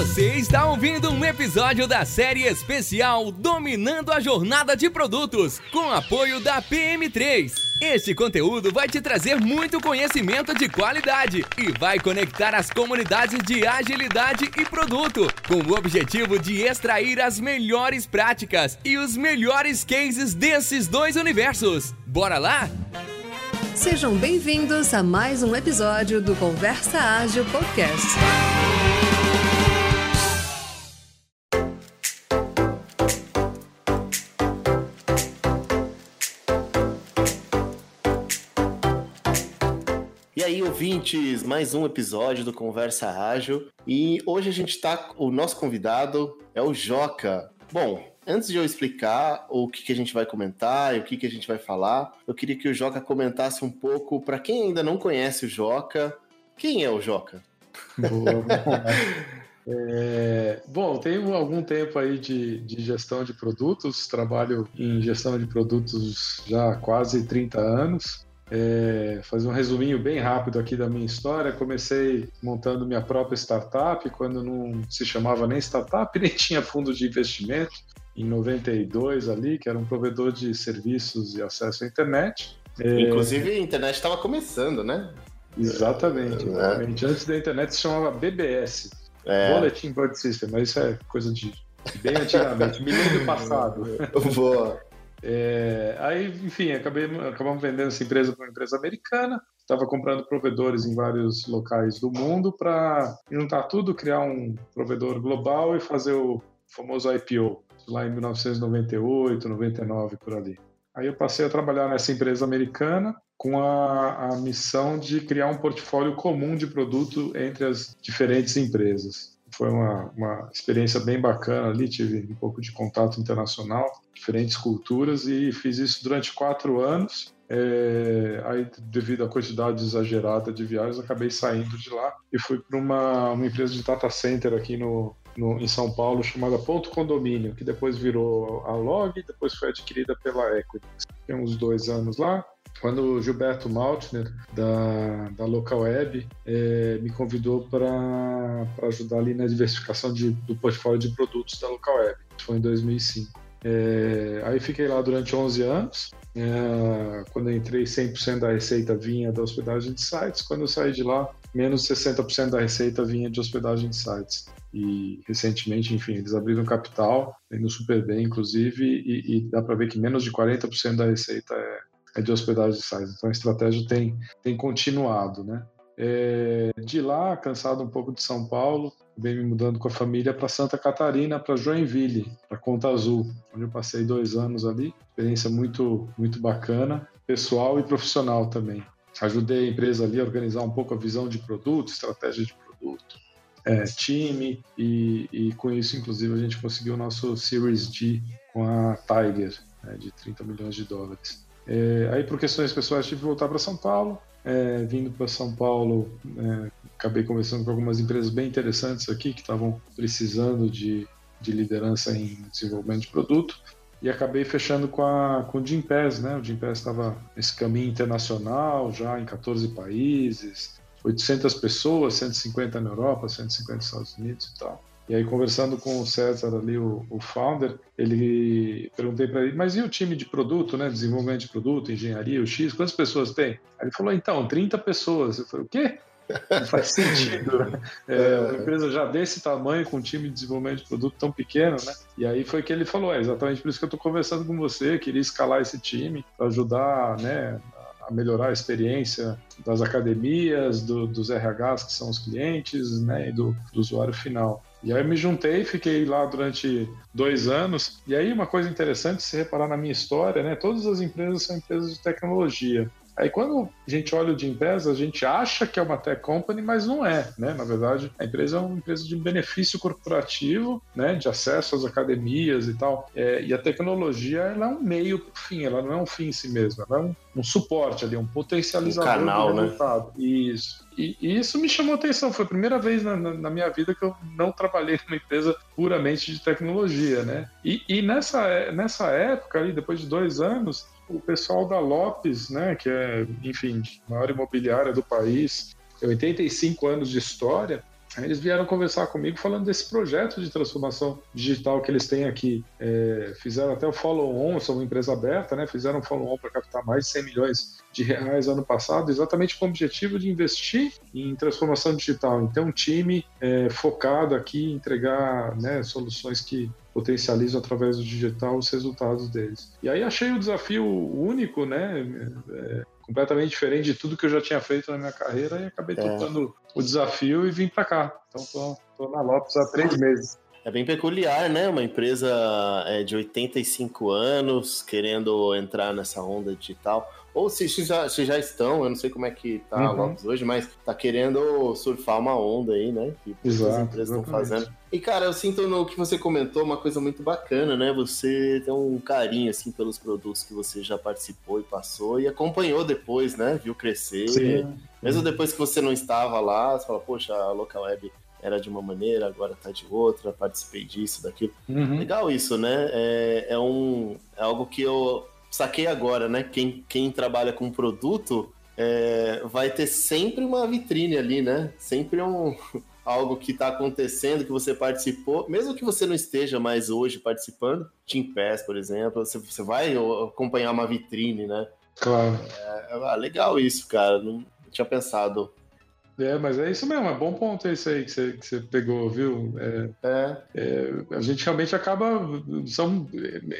Você está ouvindo um episódio da série especial Dominando a Jornada de Produtos, com apoio da PM3. Este conteúdo vai te trazer muito conhecimento de qualidade e vai conectar as comunidades de agilidade e produto, com o objetivo de extrair as melhores práticas e os melhores cases desses dois universos. Bora lá? Sejam bem-vindos a mais um episódio do Conversa Ágil Podcast. Aí, ouvintes, mais um episódio do Conversa Ágil. E hoje a gente tá. O nosso convidado é o Joca. Bom, antes de eu explicar o que, que a gente vai comentar e o que, que a gente vai falar, eu queria que o Joca comentasse um pouco, para quem ainda não conhece o Joca, quem é o Joca? Boa, é, bom, tenho algum tempo aí de, de, gestão de produtos, trabalho em gestão de produtos já há quase 30 anos. É, fazer um resuminho bem rápido aqui da minha história. Comecei montando minha própria startup, quando não se chamava nem startup, nem tinha fundo de investimento, em 92 ali, que era um provedor de serviços e acesso à internet. É... Inclusive, a internet estava começando, né? Exatamente, é. Antes da internet se chamava BBS, é. Bulletin Board System, mas isso é coisa de bem antigamente, milênio passado. Boa. É, aí, enfim, acabei, acabamos vendendo essa empresa para uma empresa americana. Estava comprando provedores em vários locais do mundo para juntar tudo, criar um provedor global e fazer o famoso IPO, lá em 1998, 99, por ali. Aí eu passei a trabalhar nessa empresa americana com a, a missão de criar um portfólio comum de produto entre as diferentes empresas foi uma, uma experiência bem bacana ali, tive um pouco de contato internacional, diferentes culturas e fiz isso durante quatro anos. É, aí, devido à quantidade exagerada de viagens, acabei saindo de lá e fui para uma, uma empresa de data center aqui no, no, em São Paulo chamada Ponto Condomínio, que depois virou a Log e depois foi adquirida pela Equinix. Tem uns dois anos lá quando o Gilberto Maltner, da, da Local Web, é, me convidou para ajudar ali na diversificação de, do portfólio de produtos da Local Web. Foi em 2005. É, aí fiquei lá durante 11 anos. É, quando entrei, 100% da receita vinha da hospedagem de sites. Quando eu saí de lá, menos 60% da receita vinha de hospedagem de sites. E recentemente, enfim, eles abriram capital, indo super bem, inclusive, e, e dá para ver que menos de 40% da receita é, é de hospedagem de sites. Então a estratégia tem, tem continuado, né? É, de lá, cansado um pouco de São Paulo, vem me mudando com a família para Santa Catarina, para Joinville, para Conta Azul, onde eu passei dois anos ali. Experiência muito, muito bacana, pessoal e profissional também. Ajudei a empresa ali a organizar um pouco a visão de produto, estratégia de produto, é, time, e, e, com isso, inclusive, a gente conseguiu o nosso Series D com a Tiger, né, de 30 milhões de dólares. É, aí, por questões pessoais, tive que voltar para São Paulo. É, vindo para São Paulo, é, acabei conversando com algumas empresas bem interessantes aqui que estavam precisando de, de liderança em desenvolvimento de produto e acabei fechando com, a, com o né? O Gimpass estava nesse caminho internacional, já em 14 países, 800 pessoas, 150 na Europa, 150 nos Estados Unidos e tal. E aí, conversando com o César ali, o, o founder, ele perguntei para ele, mas e o time de produto, né? Desenvolvimento de produto, engenharia, o X, quantas pessoas tem? Aí ele falou, então, 30 pessoas. Eu falei, o quê? Não faz sentido. Né? É, uma empresa já desse tamanho, com um time de desenvolvimento de produto tão pequeno, né? E aí foi que ele falou, é exatamente por isso que eu estou conversando com você, queria escalar esse time para ajudar, né? a melhorar a experiência das academias, do, dos RHs que são os clientes, né, e do, do usuário final. E aí eu me juntei, fiquei lá durante dois anos. E aí uma coisa interessante se reparar na minha história, né? Todas as empresas são empresas de tecnologia. Aí quando a gente olha o de empresa, a gente acha que é uma tech company, mas não é, né? Na verdade, a empresa é uma empresa de benefício corporativo, né? De acesso às academias e tal. É, e a tecnologia, ela é um meio para o fim, ela não é um fim em si mesma, ela é um, um suporte ali, um potencializador um canal, do resultado. Né? Isso. E, e, isso me chamou atenção. Foi a primeira vez na, na, na, minha vida que eu não trabalhei numa empresa puramente de tecnologia, né? E, e nessa, nessa época, ali, depois de dois anos, o pessoal da Lopes, né, que é, enfim, maior imobiliária do país, 85 anos de história, Aí eles vieram conversar comigo falando desse projeto de transformação digital que eles têm aqui. É, fizeram até o follow-on, são uma empresa aberta, né? Fizeram um follow-on para captar mais de 100 milhões de reais ano passado, exatamente com o objetivo de investir em transformação digital. Então, um time é, focado aqui em entregar né, soluções que potencializam através do digital os resultados deles. E aí achei o desafio único, né? É, completamente diferente de tudo que eu já tinha feito na minha carreira e acabei é. o desafio e vim para cá. Então tô, tô na Lopes há três meses. É bem peculiar, né? Uma empresa é, de 85 anos querendo entrar nessa onda digital. Ou se, já, se já estão, eu não sei como é que tá uhum. a Lopes hoje, mas tá querendo surfar uma onda aí, né? Que Exato, as empresas estão fazendo. E, cara, eu sinto no que você comentou uma coisa muito bacana, né? Você tem um carinho, assim, pelos produtos que você já participou e passou e acompanhou depois, né? Viu crescer. Sim. Mesmo depois que você não estava lá, você fala, poxa, a Local Web era de uma maneira, agora tá de outra, participei disso, daquilo. Uhum. Legal isso, né? É, é, um, é algo que eu saquei agora, né? Quem, quem trabalha com produto é, vai ter sempre uma vitrine ali, né? Sempre um algo que está acontecendo, que você participou, mesmo que você não esteja mais hoje participando, Team Pass, por exemplo, você, você vai acompanhar uma vitrine, né? Claro. É, é legal isso, cara. Não tinha pensado é, mas é isso mesmo, é bom ponto esse aí que você, que você pegou, viu? É, é. É, a gente realmente acaba, são,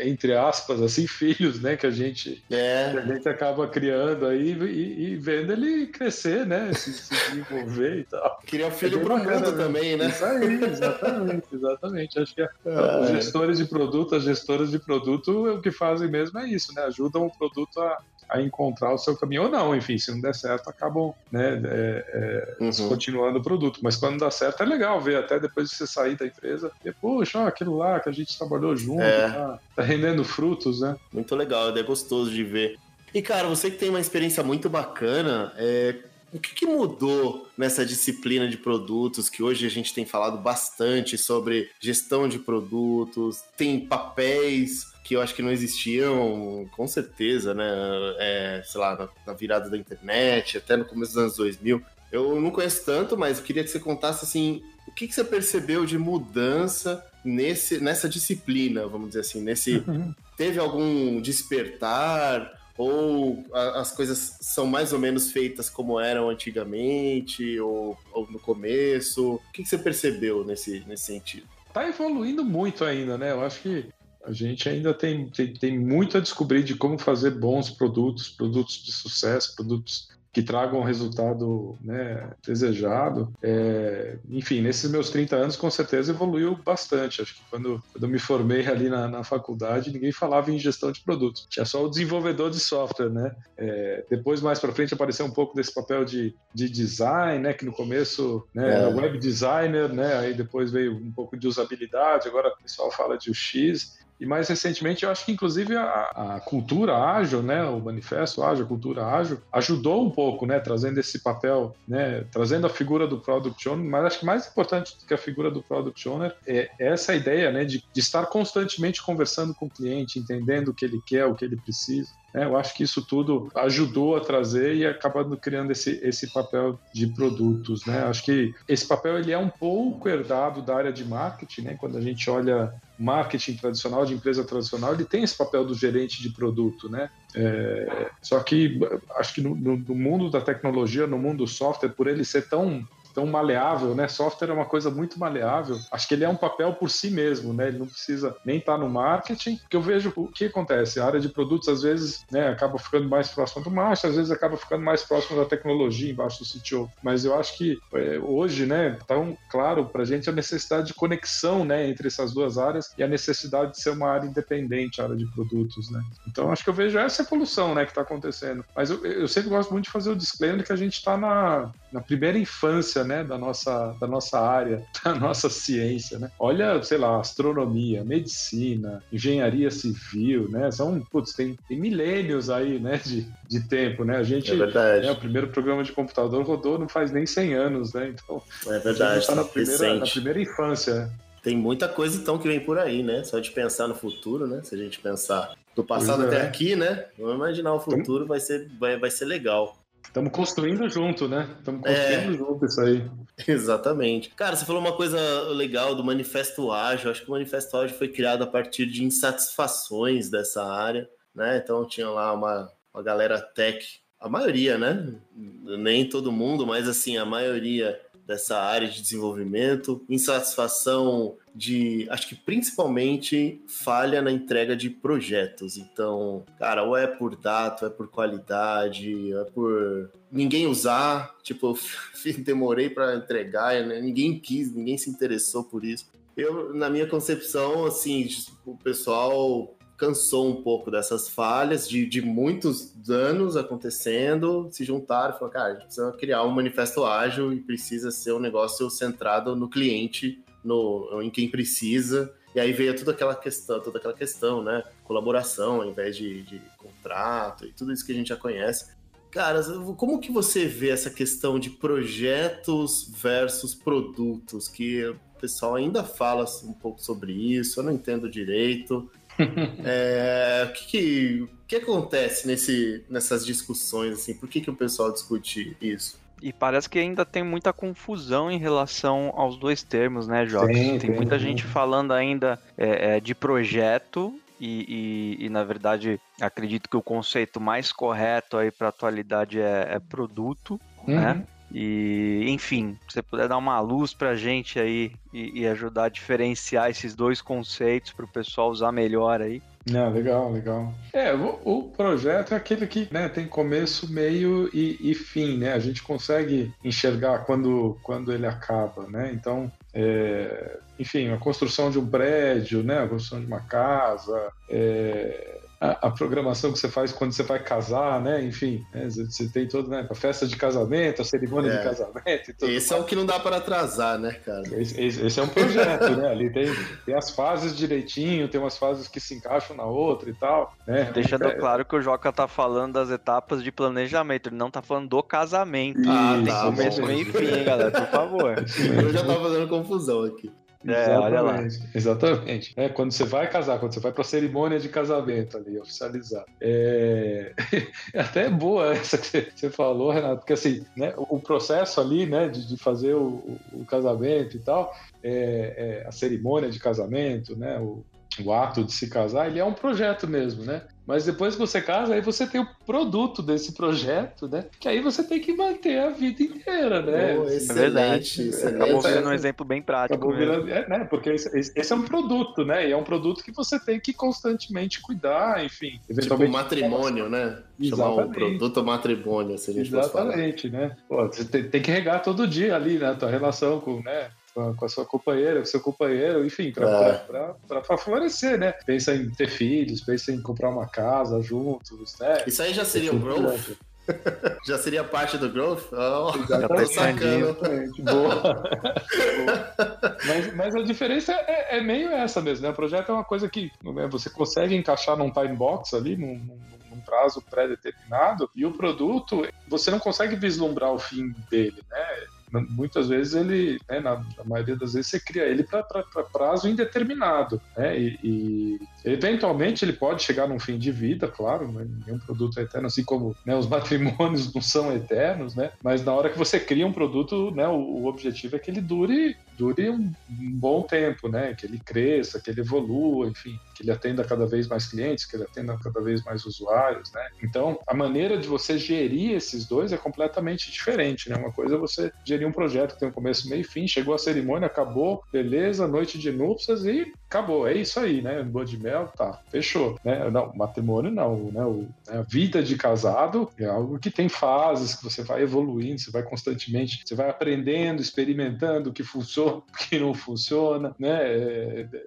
entre aspas, assim, filhos, né, que a gente, é. a gente acaba criando aí e, e, vendo ele crescer, né, se, se desenvolver e tal. Criar um filho é pro mundo também, né? Isso aí, exatamente, exatamente. Acho que é, os gestores de produto, as gestoras de produto, o que fazem mesmo é isso, né, ajudam o produto a, a encontrar o seu caminho ou não. Enfim, se não der certo, acabam né, é, é, uhum. continuando o produto. Mas quando dá certo, é legal ver, até depois de você sair da empresa, e, poxa, ó, aquilo lá que a gente trabalhou junto, é. tá, tá rendendo frutos, né? Muito legal, é gostoso de ver. E, cara, você que tem uma experiência muito bacana, é, o que, que, mudou nessa disciplina de produtos que hoje a gente tem falado bastante sobre gestão de produtos, tem papéis que eu acho que não existiam, com certeza, né? É, sei lá, na, na, virada da internet, até no começo dos anos 2000. Eu não conheço tanto, mas eu queria que você contasse, assim, o que, que você percebeu de mudança nesse, nessa disciplina, vamos dizer assim, nesse... Uhum. Teve algum despertar ou a, as coisas são mais ou menos feitas como eram antigamente ou, ou no começo? O que, que você percebeu nesse, nesse sentido? Tá evoluindo muito ainda, né? Eu acho que a gente ainda tem, tem, tem muito a descobrir de como fazer bons produtos, produtos de sucesso, produtos que tragam o resultado né, desejado. É, enfim, nesses meus 30 anos, com certeza evoluiu bastante. Acho que quando, quando eu me formei ali na, na faculdade, ninguém falava em gestão de produtos. Tinha só o desenvolvedor de software, né? É, depois, mais para frente, apareceu um pouco desse papel de, de design, né? Que no começo né, é. era web designer, né? Aí depois veio um pouco de usabilidade, agora o pessoal fala de UX. E mais recentemente, eu acho que inclusive a, a, cultura ágil, né, o manifesto ágil, a cultura ágil, ajudou um pouco, né, trazendo esse papel, né, trazendo a figura do product owner, mas acho que mais importante do que a figura do product owner é essa ideia, né, de, de estar constantemente conversando com o cliente, entendendo o que ele quer, o que ele precisa. É, eu acho que isso tudo ajudou a trazer e acabando criando esse, esse papel de produtos. Né? Acho que esse papel ele é um pouco herdado da área de marketing. Né? Quando a gente olha marketing tradicional, de empresa tradicional, ele tem esse papel do gerente de produto. Né? É, só que acho que no, no mundo da tecnologia, no mundo do software, por ele ser tão tão maleável, né? Software é uma coisa muito maleável. Acho que ele é um papel por si mesmo, né? Ele não precisa nem estar tá no marketing, porque eu vejo o que acontece. A área de produtos, às vezes, né, acaba ficando mais próxima do marketing, às vezes acaba ficando mais próximo da tecnologia embaixo do CTO. Mas eu acho que é, hoje, né, tão claro para a gente a necessidade de conexão, né, entre essas duas áreas e a necessidade de ser uma área independente, a área de produtos, né? Então, acho que eu vejo essa evolução, né, que está acontecendo. Mas eu, eu sempre gosto muito de fazer o disclaimer que a gente está na, na primeira infância, né, da nossa, da nossa área, da nossa ciência, né? Olha, sei lá, astronomia, medicina, engenharia civil, né? São, putz, tem, tem milênios aí, né, de, de tempo, né? A gente, é verdade. Né, o primeiro programa de computador rodou não faz nem 100 anos, né? Então, é verdade. A gente está na primeira, na primeira infância. Tem muita coisa então que vem por aí, né? Só de pensar no futuro, né? Se a gente pensar do passado é. até aqui, né? Vamos imaginar o futuro, vai ser, vai, vai ser legal. Estamos construindo junto, né? Estamos construindo é, junto isso aí. Exatamente. Cara, você falou uma coisa legal do Manifesto Ágil. Acho que o Manifesto Ágil foi criado a partir de insatisfações dessa área, né? Então tinha lá uma, uma galera tech, a maioria, né? Nem todo mundo, mas assim, a maioria dessa área de desenvolvimento, insatisfação de, acho que principalmente falha na entrega de projetos. Então, cara, ou é por data, ou é por qualidade, ou é por ninguém usar, tipo, demorei para entregar, né? ninguém quis, ninguém se interessou por isso. Eu, na minha concepção, assim, o pessoal cansou um pouco dessas falhas, de, de muitos danos acontecendo, se juntaram e falaram, cara, a gente precisa criar um manifesto ágil e precisa ser um negócio centrado no cliente, no, em quem precisa. E aí veio toda aquela questão, toda aquela questão, né? Colaboração ao invés de, de contrato e tudo isso que a gente já conhece. Cara, como que você vê essa questão de projetos versus produtos? Que o pessoal ainda fala um pouco sobre isso, eu não entendo direito. é, o que, que, que, acontece nesse, nessas discussões? Assim? Por que, que o pessoal discute isso? E parece que ainda tem muita confusão em relação aos dois termos, né, Jogos? Tem, tem, muita tem. gente falando ainda é, é, de projeto e, e, e, na verdade acredito que o conceito mais correto aí para atualidade é, é produto, né? uhum. né? E, enfim, se você puder dar uma luz pra gente aí e, e ajudar a diferenciar esses dois conceitos para o pessoal usar melhor aí. Não, legal, legal. É, o, o, projeto é aquele que né, tem começo, meio e, e, fim, né? A gente consegue enxergar quando, quando ele acaba, né? Então, é, enfim, a construção de um prédio, né? A construção de uma casa, é, a, a, programação que você faz quando você vai casar, né? Enfim, né? você tem todo, né? A festa de casamento, a cerimônia é. de casamento. esse mais. é o que não dá para atrasar, né, cara? Esse, esse, esse é um projeto, né? Ali tem, tem as fases direitinho, tem umas fases que se encaixam na outra e tal. Né? Deixando é. claro que o Joca tá falando das etapas de planejamento, ele não tá falando do casamento. Ah, tem tá, começo, meio e fim, hein, galera? Por favor. Eu já tava fazendo confusão aqui. É, olha lá. Exatamente. É, quando você vai casar, quando você vai para a cerimônia de casamento ali, oficializar. É... é até boa essa que você falou, Renato, porque assim, né, o processo ali, né, de, de fazer o, o, casamento e tal, é, é, a cerimônia de casamento, né, o, o ato de se casar, ele é um projeto mesmo, né? Mas depois que você casa, aí você tem o produto desse projeto, né? Que aí você tem que manter a vida inteira, né? Oh, é verdade. Excelente. Acabou sendo um exemplo bem prático. Virando, é, né? Porque esse, esse, é um produto, né? E é um produto que você tem que constantemente cuidar, enfim. Tipo matrimônio, né? Chamar um produto matrimônio, se a gente Exatamente, né? Pô, você tem, tem, que regar todo dia ali, né? A tua relação com, né? Com a sua companheira, com o seu companheiro, enfim, para é. florescer, né? Pensa em ter filhos, pensa em comprar uma casa juntos, né? Isso aí já seria o growth? já seria parte do growth? Oh, já tá sacando. Boa. Boa. Mas, mas, a diferença é, é, meio essa mesmo, né? O projeto é uma coisa que né, você consegue encaixar num time box ali, num, num, num prazo pré-determinado, e o produto, você não consegue vislumbrar o fim dele, né? Muitas vezes ele, né, na, na, maioria das vezes, você cria ele para prazo indeterminado, né, e, e, eventualmente ele pode chegar num fim de vida, claro, né, nenhum produto é eterno, assim como né, os matrimônios não são eternos, né, mas na hora que você cria um produto, né, o, o objetivo é que ele dure, dure um, um, bom tempo, né, que ele cresça, que ele evolua, enfim, que ele atenda cada vez mais clientes, que ele atenda cada vez mais usuários, né. Então, a maneira de você gerir esses dois é completamente diferente, né, uma coisa é você gerir um projeto que tem um começo, meio e fim, chegou a cerimônia, acabou, beleza, noite de núpcias e acabou, é isso aí, né? Lua de mel, tá, fechou. Né? Não, matrimônio não, né? O, né? A vida de casado é algo que tem fases, que você vai evoluindo, você vai constantemente, você vai aprendendo, experimentando o que funciona, o que não funciona, né? É, é,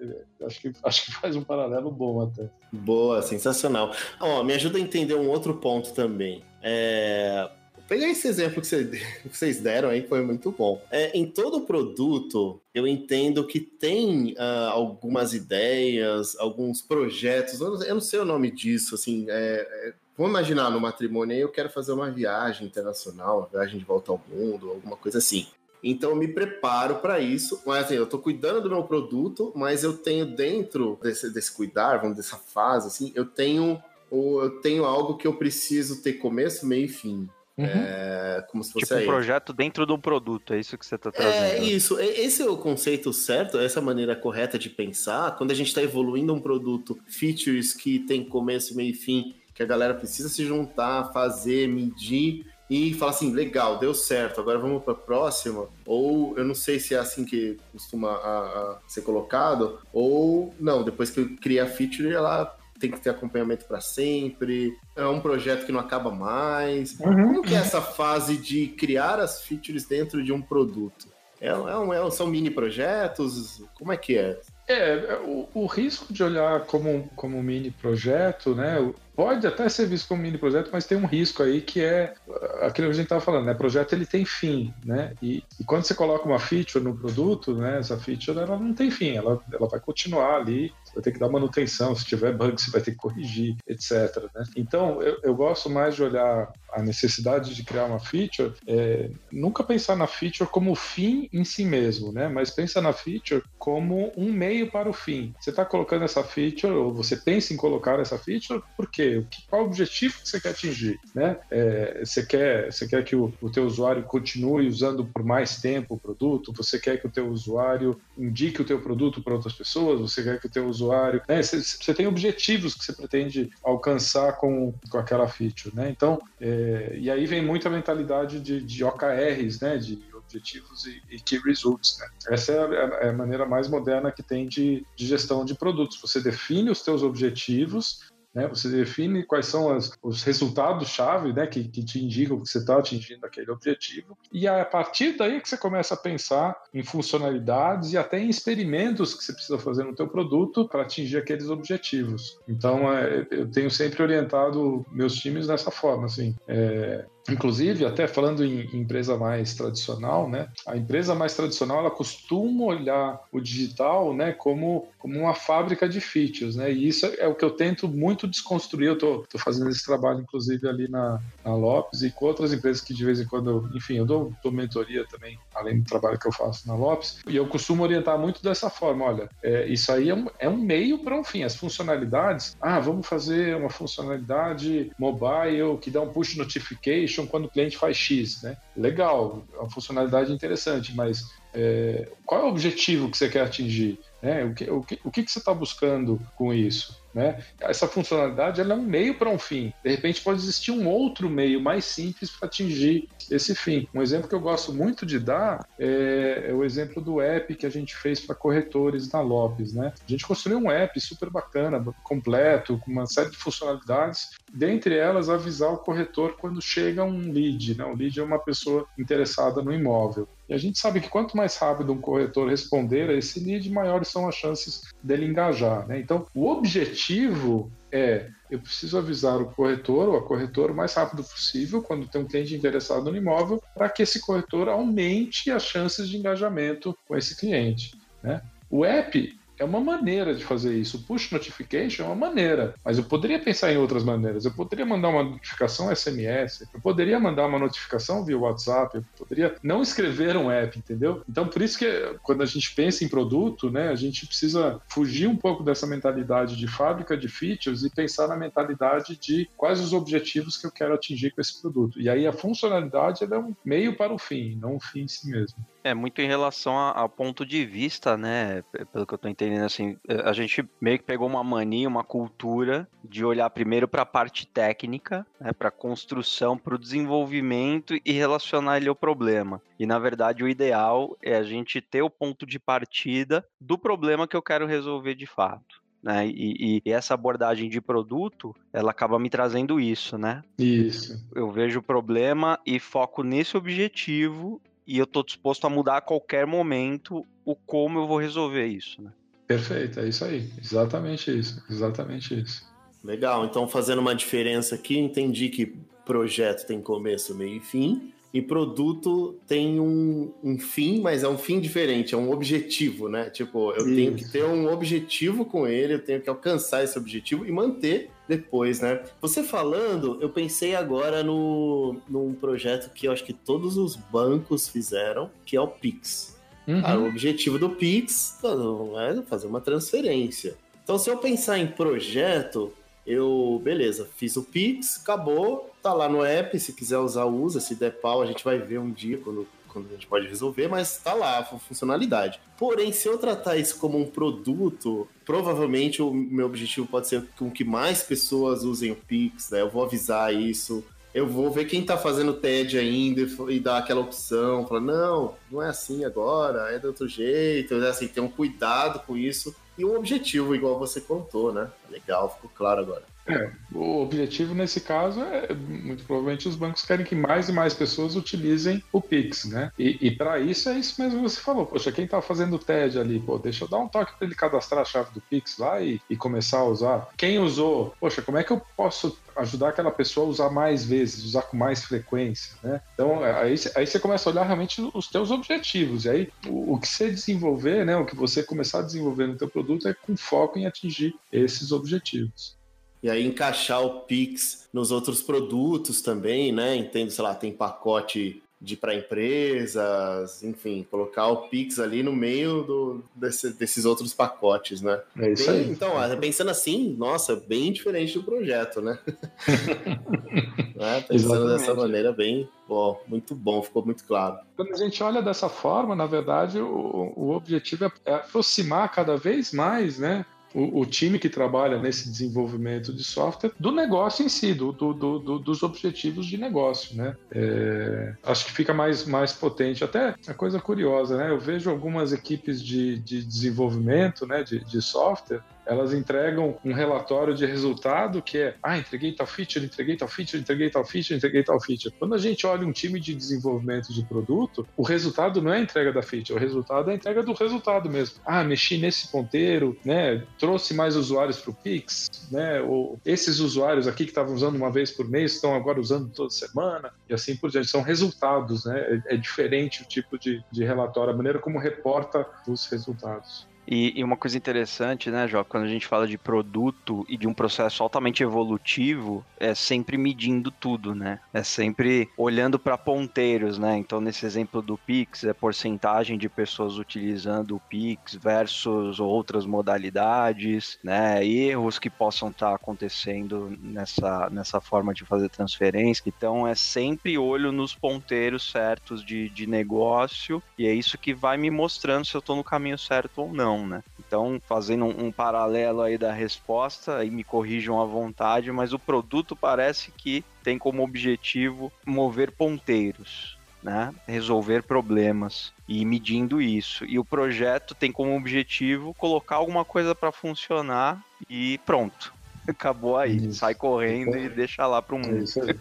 é, acho, que, acho que faz um paralelo bom até. Boa, sensacional. Oh, me ajuda a entender um outro ponto também. É, pegar esse exemplo que, vocês deram aí, que foi muito bom. É, em todo produto, eu entendo que tem uh, algumas ideias, alguns projetos, eu não, eu não, sei o nome disso, assim, é, é, vamos imaginar no matrimônio, eu quero fazer uma viagem internacional, uma viagem de volta ao mundo, alguma coisa assim. Então eu me preparo para isso, mas assim, eu estou cuidando do meu produto, mas eu tenho dentro desse, desse cuidar, vamos dessa fase assim, eu tenho eu tenho algo que eu preciso ter começo, meio e fim Uhum. É, como se fosse tipo um projeto dentro do produto, é isso que você está trazendo. É isso, esse é o conceito certo, essa é a maneira correta de pensar. Quando a gente está evoluindo um produto, features que tem começo, meio e fim, que a galera precisa se juntar, fazer, medir e falar assim, legal, deu certo, agora vamos para a próxima. Ou eu não sei se é assim que costuma a, a ser colocado, ou não, depois que eu criei a feature, ela tem que ter acompanhamento para sempre, é um projeto que não acaba mais. Uhum. Como que é essa fase de criar as features dentro de um produto? É, é um, é, são mini projetos? Como é que é? É, o, o risco de olhar como, como mini projeto, né? pode até ser visto como um mini projeto, mas tem um risco aí que é aquilo que a gente estava falando, né? Projeto ele tem fim, né? E, e, quando você coloca uma feature no produto, né? Essa feature ela não tem fim, ela, ela vai continuar ali, vai ter que dar manutenção, se tiver bug você vai ter que corrigir, etc. Né? Então eu, eu gosto mais de olhar a necessidade de criar uma feature, é, nunca pensar na feature como fim em si mesmo, né? Mas pensa na feature como um meio para o fim. Você está colocando essa feature ou você pensa em colocar essa feature, por quê? quê? Qual o objetivo que você quer atingir? Né? É, você, quer, você quer que o, o teu usuário continue usando por mais tempo o produto? Você quer que o teu usuário indique o teu produto para outras pessoas? Você quer que o teu usuário... Né? Você, você tem objetivos que você pretende alcançar com, com aquela feature, né? Então, é, e aí vem muita mentalidade de, de OKRs, né? De objetivos e, e key results. Né? Essa é a, é a, maneira mais moderna que tem de, de, gestão de produtos. Você define os teus objetivos né? Você define quais são as, os resultados-chave né? que, que te indicam que você está atingindo aquele objetivo, e é a partir daí que você começa a pensar em funcionalidades e até em experimentos que você precisa fazer no teu produto para atingir aqueles objetivos. Então, é, eu tenho sempre orientado meus times dessa forma, assim, é, Inclusive, até falando em empresa mais tradicional, né? A empresa mais tradicional ela costuma olhar o digital, né, como, como uma fábrica de features, né? E isso é o que eu tento muito desconstruir. Eu tô, tô fazendo esse trabalho, inclusive, ali na, na Lopes e com outras empresas que de vez em quando, enfim, eu dou, dou mentoria também, além do trabalho que eu faço na Lopes. E eu costumo orientar muito dessa forma: olha, é, isso aí é um, é um meio para um fim. As funcionalidades, ah, vamos fazer uma funcionalidade mobile que dá um push notification quando o cliente faz X, né? Legal, é uma funcionalidade interessante, mas é, qual é o objetivo que você quer atingir? Né? O, que, o, que, o que você está buscando com isso? Né? Essa funcionalidade ela é um meio para um fim. De repente pode existir um outro meio mais simples para atingir esse fim. Um exemplo que eu gosto muito de dar é, é o exemplo do app que a gente fez para corretores na Lopes. Né? A gente construiu um app super bacana, completo, com uma série de funcionalidades, dentre elas avisar o corretor quando chega um lead. Né? O lead é uma pessoa interessada no imóvel. E a gente sabe que quanto mais rápido um corretor responder a esse lead, maiores são as chances dele engajar. Né? Então, o objetivo é eu preciso avisar o corretor ou a corretora o mais rápido possível quando tem um cliente interessado no imóvel para que esse corretor aumente as chances de engajamento com esse cliente. Né? O app é uma maneira de fazer isso. Push notification é uma maneira, mas eu poderia pensar em outras maneiras. Eu poderia mandar uma notificação SMS, eu poderia mandar uma notificação via WhatsApp, eu poderia não escrever um app, entendeu? Então, por isso que quando a gente pensa em produto, né, a gente precisa fugir um pouco dessa mentalidade de fábrica de features e pensar na mentalidade de quais os objetivos que eu quero atingir com esse produto. E aí a funcionalidade é um meio para o fim, não um fim em si mesmo. É muito em relação ao ponto de vista, né? Pelo que eu tô entendendo, assim, eh, a gente meio que pegou uma mania, uma cultura de olhar primeiro para a parte técnica, né? para construção, para o desenvolvimento e relacionar ele ao problema. E na verdade, o ideal é a gente ter o ponto de partida do problema que eu quero resolver de fato. Né? E, e, essa abordagem de produto, ela acaba me trazendo isso, né? Isso. Eu vejo o problema e foco nesse objetivo e eu tô disposto a mudar a qualquer momento o como eu vou resolver isso, né? Perfeito, é isso aí. Exatamente isso. Exatamente isso. Legal. Então, fazendo uma diferença aqui, entendi que projeto tem começo, meio e fim. E produto tem um, um fim, mas é um fim diferente, é um objetivo, né? Tipo, eu Isso. tenho que ter um objetivo com ele, eu tenho que alcançar esse objetivo e manter depois, né? Você falando, eu pensei agora no, num projeto que eu acho que todos os bancos fizeram, que é o Pix. Uhum. Ah, o objetivo do Pix é fazer uma transferência. Então, se eu pensar em projeto, eu, beleza, fiz o Pix, acabou, tá lá no app, se quiser usar, usa, se der pau, a gente vai ver um dia quando, quando a gente pode resolver, mas tá lá a funcionalidade. Porém, se eu tratar isso como um produto, provavelmente o meu objetivo pode ser com que mais pessoas usem o Pix, né? Eu vou avisar isso, eu vou ver quem tá fazendo TED ainda e dar aquela opção, falar, não, não é assim agora, é de outro jeito, é assim, ter um cuidado com isso e um objetivo, igual você contou, né? Legal, ficou claro agora. É, o objetivo nesse caso é, muito provavelmente, os bancos querem que mais e mais pessoas utilizem o Pix, né? E, e para isso é isso mesmo que você falou. Poxa, quem tá fazendo o TED ali, pô, deixa eu dar um toque para ele cadastrar a chave do Pix lá e, e começar a usar. Quem usou, poxa, como é que eu posso ajudar aquela pessoa a usar mais vezes, usar com mais frequência, né? Então, é, aí, aí você começa a olhar realmente os teus objetivos. E aí, o, o, que você desenvolver, né? O que você começar a desenvolver no teu produto é com foco em atingir esses objetivos e aí encaixar o Pix nos outros produtos também, né? Entendo, sei lá, tem pacote de para empresas, enfim, colocar o Pix ali no meio do, desse, desses outros pacotes, né? É isso bem, aí. Então, pensando assim, nossa, bem diferente do projeto, né? né? Pensando Exatamente. dessa maneira, bem, bom, muito bom, ficou muito claro. Quando a gente olha dessa forma, na verdade, o, o objetivo é, é aproximar cada vez mais, né? O, o, time que trabalha nesse desenvolvimento de software do negócio em si, do, do, do dos objetivos de negócio, né? É, acho que fica mais, mais potente. Até a coisa curiosa, né? Eu vejo algumas equipes de, de desenvolvimento, né, de, de software, elas entregam um relatório de resultado que é, ah, entreguei tal feature, entreguei tal feature, entreguei tal feature, entreguei tal feature. Quando a gente olha um time de desenvolvimento de produto, o resultado não é a entrega da feature, o resultado é a entrega do resultado mesmo. Ah, mexi nesse ponteiro, né, trouxe mais usuários para o Pix, né, ou esses usuários aqui que estavam usando uma vez por mês estão agora usando toda semana, e assim por diante. São resultados, né, é, é diferente o tipo de, de relatório, a maneira como reporta os resultados. E, e, uma coisa interessante, né, Jó, quando a gente fala de produto e de um processo altamente evolutivo, é sempre medindo tudo, né? É sempre olhando para ponteiros, né? Então, nesse exemplo do Pix, é porcentagem de pessoas utilizando o Pix versus outras modalidades, né? Erros que possam estar tá acontecendo nessa, nessa forma de fazer transferência. Então, é sempre olho nos ponteiros certos de, de negócio e é isso que vai me mostrando se eu estou no caminho certo ou não não, né? Então, fazendo um, um paralelo aí da resposta, aí me corrijam à vontade, mas o produto parece que tem como objetivo mover ponteiros, né? Resolver problemas e medindo isso. E o projeto tem como objetivo colocar alguma coisa para funcionar e pronto. Acabou aí. Isso. Sai correndo e deixa lá para o mundo. É isso aí.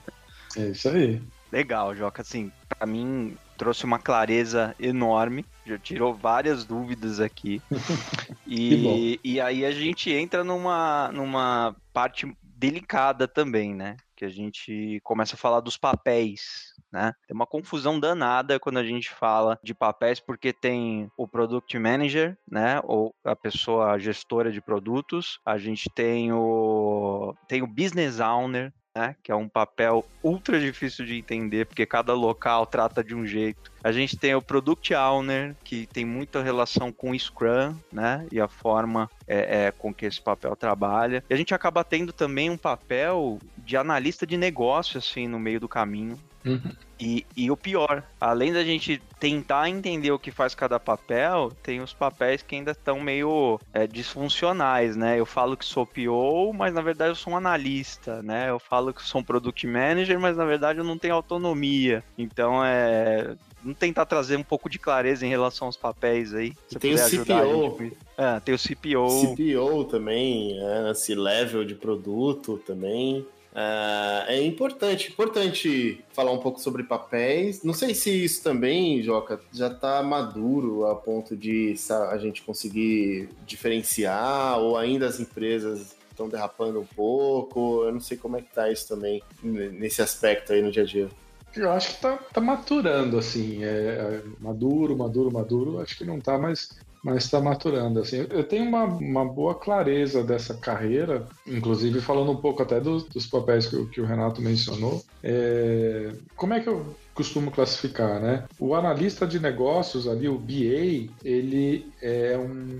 É isso aí. Legal, Joca. Assim, para mim trouxe uma clareza enorme já tirou várias dúvidas aqui. e, e aí a gente entra numa, numa parte delicada também, né? Que a gente começa a falar dos papéis, né? Tem uma confusão danada quando a gente fala de papéis, porque tem o Product Manager, né? Ou a pessoa gestora de produtos. A gente tem o, tem o Business Owner, né? Que é um papel ultra difícil de entender, porque cada local trata de um jeito. A gente tem o Product Owner, que tem muita relação com o Scrum, né? E a forma é, é, com que esse papel trabalha. E a gente acaba tendo também um papel de analista de negócio, assim, no meio do caminho. Uhum. E, e o pior, além da gente tentar entender o que faz cada papel, tem os papéis que ainda estão meio é, disfuncionais, né? Eu falo que sou PO, mas na verdade eu sou um analista, né? Eu falo que sou um Product Manager, mas na verdade eu não tenho autonomia. Então é. Vamos tentar trazer um pouco de clareza em relação aos papéis aí. tem o CPO. É, tem o CPO. CPO também, é, esse level de produto também. Uh, é importante, importante falar um pouco sobre papéis. Não sei se isso também, Joca, já está maduro a ponto de a gente conseguir diferenciar ou ainda as empresas estão derrapando um pouco. Eu não sei como é que tá isso também nesse aspecto aí no dia a dia. Eu acho que tá, tá maturando, assim, é, é maduro, maduro, maduro, acho que não tá, mas mas está maturando. Assim, eu tenho uma, uma boa clareza dessa carreira, inclusive falando um pouco até dos, dos papéis que, que, o Renato mencionou. É, como é que eu costumo classificar, né? O analista de negócios ali, o BA, ele é um,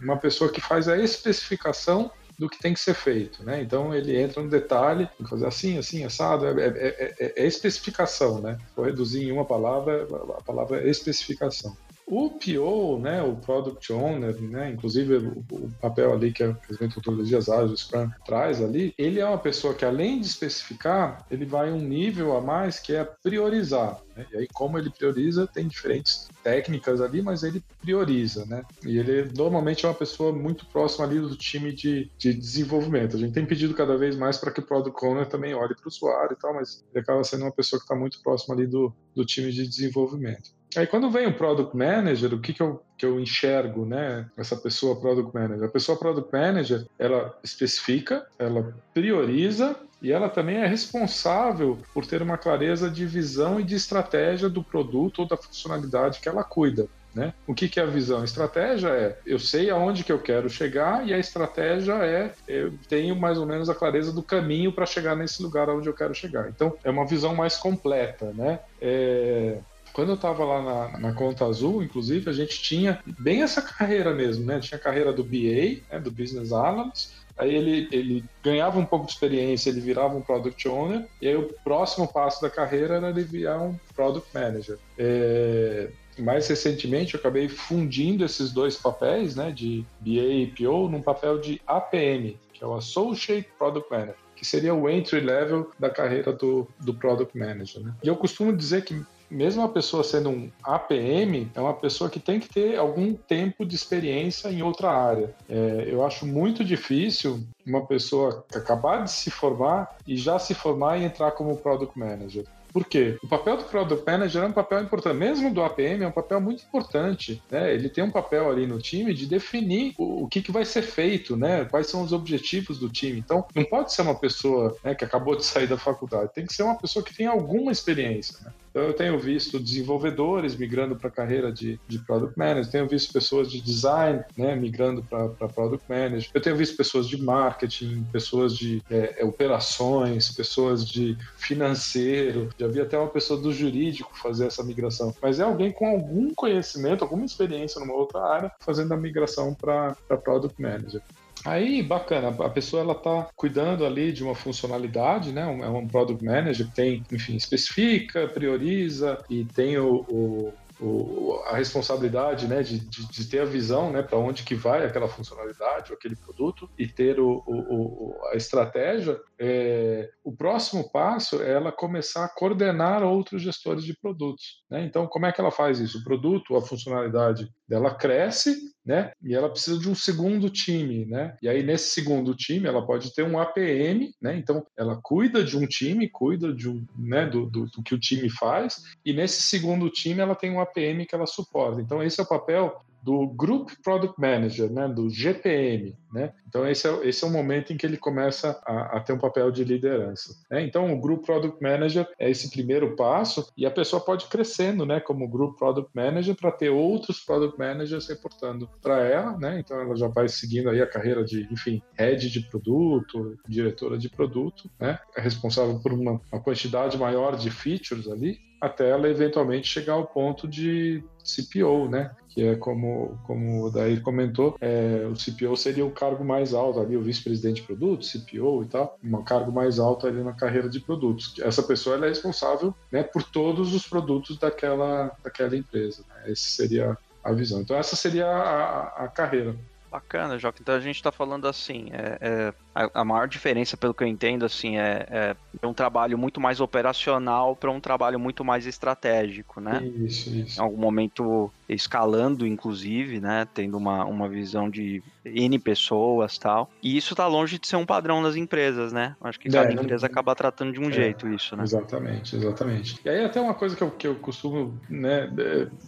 uma pessoa que faz a especificação do que tem que ser feito, né? Então ele entra no detalhe, tem que fazer assim, assim, assado, é, é, é, é especificação, né? Vou reduzir em uma palavra, a palavra especificação. O PO, né, o Product Owner, né, inclusive o, o papel ali que a metodologias ágeis, Scrum traz ali, ele é uma pessoa que além de especificar, ele vai um nível a mais que é priorizar. Né? E aí como ele prioriza, tem diferentes técnicas ali, mas ele prioriza, né? E ele normalmente é uma pessoa muito próxima ali do time de, de desenvolvimento. A gente tem pedido cada vez mais para que o Product Owner também olhe para o usuário e tal, mas ele acaba sendo uma pessoa que está muito próxima ali do, do time de desenvolvimento. Aí quando vem o Product Manager, o que, que, eu, que eu enxergo, né? Essa pessoa Product Manager. A pessoa Product Manager, ela especifica, ela prioriza e ela também é responsável por ter uma clareza de visão e de estratégia do produto ou da funcionalidade que ela cuida. Né? O que, que, é a visão? A estratégia é eu sei aonde que eu quero chegar e a estratégia é eu tenho mais ou menos a clareza do caminho para chegar nesse lugar onde eu quero chegar. Então é uma visão mais completa, né? É, quando eu estava lá na, na, Conta Azul, inclusive, a gente tinha bem essa carreira mesmo, né? Tinha a carreira do BA, né? do Business Analyst, aí ele, ele ganhava um pouco de experiência, ele virava um Product Owner, e aí o próximo passo da carreira era ele virar um Product Manager. É, mais recentemente eu acabei fundindo esses dois papéis, né, de BA e PO, num papel de APM, que é o Associate Product Manager que seria o entry level da carreira do, do Product Manager. Né? E eu costumo dizer que mesmo a pessoa sendo um APM, é uma pessoa que tem que ter algum tempo de experiência em outra área. É, eu acho muito difícil uma pessoa acabar de se formar e já se formar e entrar como Product Manager. Por quê? O papel do Product Manager é um papel importante, mesmo do APM, é um papel muito importante. Né? Ele tem um papel ali no time de definir o, o que, que vai ser feito, né? quais são os objetivos do time. Então, não pode ser uma pessoa né, que acabou de sair da faculdade, tem que ser uma pessoa que tem alguma experiência. Né? Então, eu tenho visto desenvolvedores migrando para a carreira de, de Product Manager, tenho visto pessoas de design né, migrando para Product Manager, eu tenho visto pessoas de marketing, pessoas de é, é, operações, pessoas de financeiro, já vi até uma pessoa do jurídico fazer essa migração. Mas é alguém com algum conhecimento, alguma experiência numa outra área, fazendo a migração para Product Manager. Aí, bacana, a pessoa ela está cuidando ali de uma funcionalidade, né? É um product manager que tem, enfim, especifica, prioriza e tem o, o o, a responsabilidade né, de, de, de, ter a visão né, para onde que vai aquela funcionalidade ou aquele produto e ter o, o, a estratégia, é, o próximo passo é ela começar a coordenar outros gestores de produtos. Né? Então, como é que ela faz isso? O produto, a funcionalidade dela cresce né? E ela precisa de um segundo time, né? E aí nesse segundo time ela pode ter um APM, né? Então ela cuida de um time, cuida de um, né? Do, do, do, que o time faz. E nesse segundo time ela tem um APM que ela suporta. Então esse é o papel do Group Product Manager, né, do GPM. Né? Então, esse é, esse é o momento em que ele começa a, a ter um papel de liderança. Né? Então, o Group Product Manager é esse primeiro passo e a pessoa pode crescendo né, como Group Product Manager para ter outros Product Managers reportando para ela. Né? Então, ela já vai seguindo aí a carreira de, enfim, Head de produto, diretora de produto, né? é responsável por uma, uma quantidade maior de features ali até ela eventualmente chegar ao ponto de CPO, né? Que é como, como o Daí comentou, é, o CPO seria o cargo mais alto ali, o vice-presidente de produtos, CPO e tal, um cargo mais alto ali na carreira de produtos. Essa pessoa é responsável né, por todos os produtos daquela, daquela empresa. Né? Essa seria a visão. Então essa seria a, a carreira. Bacana, Joca. Então a gente está falando assim, é, é, a, a, maior diferença, pelo que eu entendo, assim, é, é um trabalho muito mais operacional para um trabalho muito mais estratégico, né? Isso, isso. Em algum momento escalando, inclusive, né? Tendo uma, uma visão de N pessoas tal. E isso está longe de ser um padrão das empresas, né? Acho que cada é, empresa acaba tratando de um é, jeito isso, né? Exatamente, exatamente. E aí até uma coisa que eu, que eu costumo né,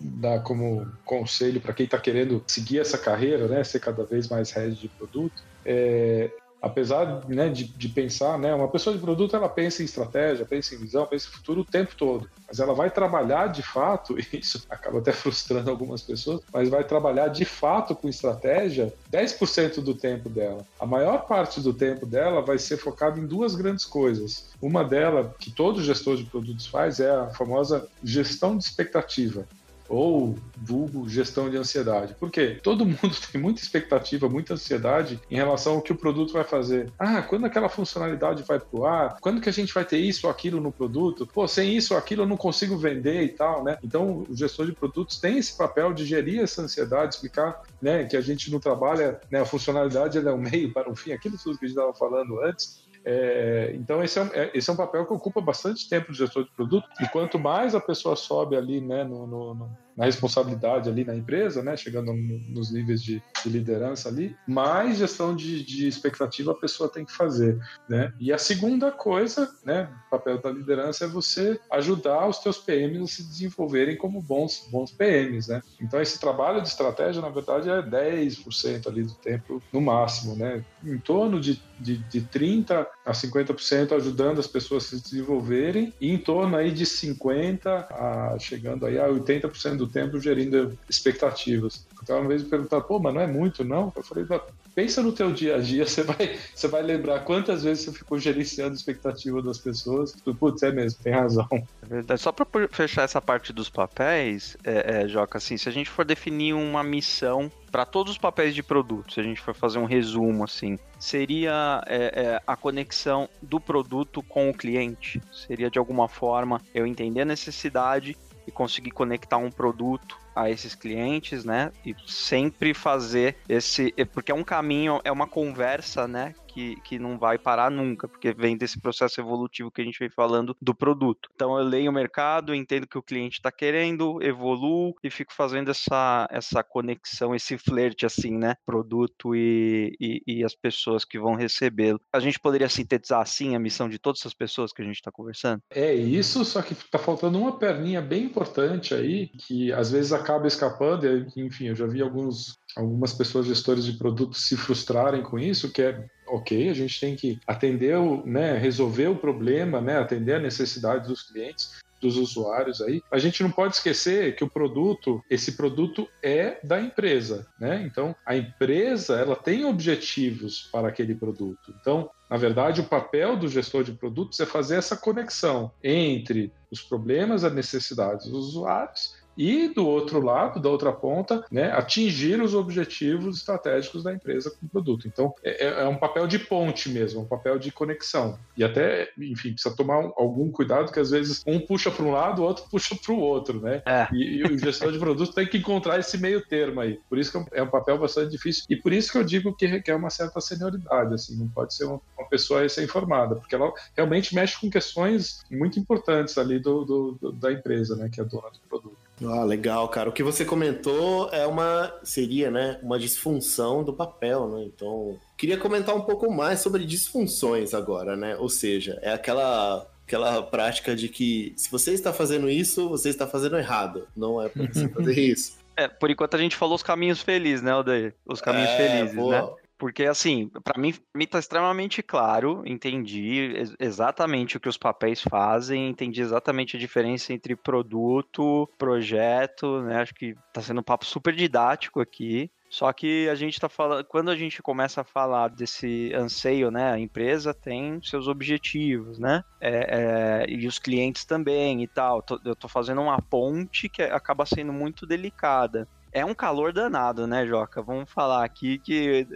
dar como conselho para quem está querendo seguir essa carreira, né? Ser cada vez mais head de produto, é, apesar né, de, de, pensar, né, uma pessoa de produto ela pensa em estratégia, pensa em visão, pensa em futuro o tempo todo, mas ela vai trabalhar de fato, e isso acaba até frustrando algumas pessoas, mas vai trabalhar de fato com estratégia 10% do tempo dela. A maior parte do tempo dela vai ser focado em duas grandes coisas. Uma delas, que todo gestor de produtos faz, é a famosa gestão de expectativa. Ou vulgo gestão de ansiedade. Por quê? Todo mundo tem muita expectativa, muita ansiedade em relação ao que o produto vai fazer. Ah, quando aquela funcionalidade vai pro ar? Quando que a gente vai ter isso ou aquilo no produto? Pô, sem isso ou aquilo eu não consigo vender e tal, né? Então, o gestor de produtos tem esse papel de gerir essa ansiedade, explicar né, que a gente não trabalha, né, a funcionalidade é um meio para um fim, aquilo tudo que a gente estava falando antes, é, então, esse é, um, é, esse é um papel que ocupa bastante tempo do gestor de produto, e quanto mais a pessoa sobe ali né, no, no, no na responsabilidade ali na empresa, né, chegando nos níveis de, de liderança ali, mais gestão de, de, expectativa a pessoa tem que fazer, né? E a segunda coisa, né, o papel da liderança é você ajudar os teus PMs a se desenvolverem como bons, bons PMs, né? Então esse trabalho de estratégia, na verdade, é 10% ali do tempo no máximo, né? Em torno de, de, de 30 a 50% ajudando as pessoas a se desenvolverem e em torno aí de 50 a chegando aí a 80% do do tempo gerindo expectativas. Então, uma vez me perguntaram, pô, mas não é muito, não? Eu falei, pensa no teu dia a dia, você vai, você vai lembrar quantas vezes você ficou gerenciando expectativa das pessoas. Putz, é mesmo, tem razão. É verdade. Só para fechar essa parte dos papéis, é, é, Joca, assim, se a gente for definir uma missão para todos os papéis de produto, se a gente for fazer um resumo assim, seria é, é, a conexão do produto com o cliente. Seria de alguma forma eu entender a necessidade e conseguir conectar um produto a esses clientes, né? E sempre fazer esse, porque é um caminho, é uma conversa, né? Que, que não vai parar nunca, porque vem desse processo evolutivo que a gente vem falando do produto. Então eu leio o mercado, entendo que o cliente está querendo, evoluo e fico fazendo essa, essa conexão, esse flerte assim, né? Produto e, e, e as pessoas que vão recebê-lo. A gente poderia sintetizar assim a missão de todas essas pessoas que a gente está conversando? É isso, só que está faltando uma perninha bem importante aí, que às vezes acaba escapando, enfim, eu já vi alguns algumas pessoas gestores de produtos se frustrarem com isso, que é ok, a gente tem que atender, o, né, resolver o problema, né, atender a necessidade dos clientes, dos usuários aí. A gente não pode esquecer que o produto, esse produto é da empresa, né? Então, a empresa, ela tem objetivos para aquele produto. Então, na verdade, o papel do gestor de produtos é fazer essa conexão entre os problemas, as necessidades dos usuários e do outro lado, da outra ponta, né, atingir os objetivos estratégicos da empresa com o produto. Então, é, é, é um papel de ponte mesmo, um papel de conexão. E até, enfim, precisa tomar um, algum cuidado, que às vezes um puxa para um lado, o outro puxa para o outro, né? É. E, e, o gestor de produto tem que encontrar esse meio termo aí. Por isso que é um papel bastante difícil e por isso que eu digo que requer uma certa senioridade, assim, não pode ser uma, uma pessoa recém-formada, porque ela realmente mexe com questões muito importantes ali do, do, do, da empresa, né, que é dona do produto. Ah, legal, cara. O que você comentou é uma seria, né, uma disfunção do papel, né? Então, queria comentar um pouco mais sobre disfunções agora, né? Ou seja, é aquela aquela prática de que se você está fazendo isso, você está fazendo errado. Não é para você fazer isso. É, por enquanto a gente falou os caminhos felizes, né, Odair? Os caminhos é, felizes, boa. né? Porque, assim, para mim, me tá extremamente claro, entendi exatamente o que os papéis fazem, entendi exatamente a diferença entre produto, projeto, né? Acho que tá sendo um papo super didático aqui. Só que a gente tá falando, quando a gente começa a falar desse anseio, né? A empresa tem seus objetivos, né? É, é, e os clientes também e tal. Eu tô fazendo uma ponte que acaba sendo muito delicada é um calor danado, né, Joca? Vamos falar aqui que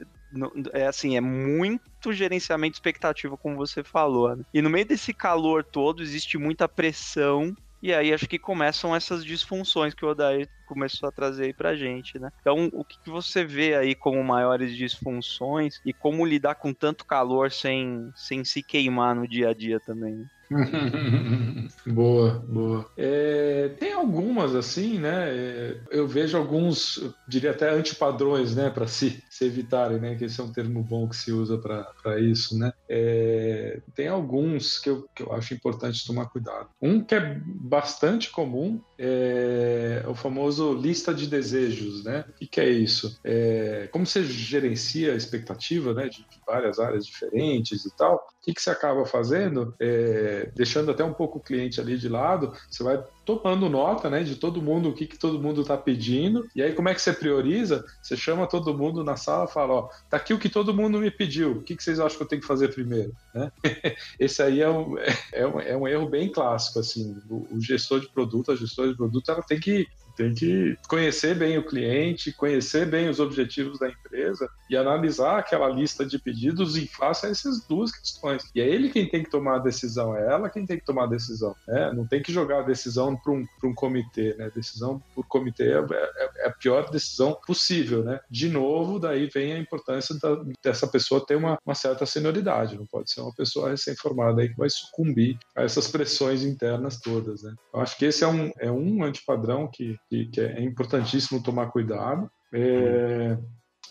é assim, é muito gerenciamento expectativa, como você falou. Né? E no meio desse calor todo, existe muita pressão. E aí acho que começam essas disfunções que o Odair começou a trazer aí pra gente, né? Então, o que, que você vê aí como maiores disfunções e como lidar com tanto calor sem, sem se queimar no dia a dia também? Né? boa, boa. É, tem algumas assim, né? É, eu vejo alguns, eu diria até antipadrões, né? Para se, se evitarem, né? Que esse é um termo bom que se usa para isso, né? É, tem alguns que eu, que eu acho importante tomar cuidado. Um que é bastante comum é o famoso lista de desejos, né? O que, que é isso? É, como você gerencia a expectativa, né? De, de várias áreas diferentes e tal, o que, que você acaba fazendo? É, deixando até um pouco o cliente ali de lado, você vai tomando nota, né, de todo mundo, o que, que todo mundo está pedindo, e aí como é que você prioriza? Você chama todo mundo na sala e fala, ó, tá aqui o que todo mundo me pediu, o que, que vocês acham que eu tenho que fazer primeiro? Né? Esse aí é um, é, um, é um erro bem clássico, assim, o, o gestor de produto, a gestora de produto, ela tem que tem que conhecer bem o cliente, conhecer bem os objetivos da empresa e analisar aquela lista de pedidos em face a essas duas questões. E é ele quem tem que tomar a decisão, é ela quem tem que tomar a decisão. Né? Não tem que jogar a decisão para um, um comitê. Né? Decisão por comitê é, é, é, a pior decisão possível. Né? De novo, daí vem a importância da, dessa pessoa ter uma, uma certa senioridade. Não pode ser uma pessoa recém-formada que vai sucumbir a essas pressões internas todas. Né? Eu acho que esse é um, é um antipadrão que, que, que é importantíssimo tomar cuidado. É,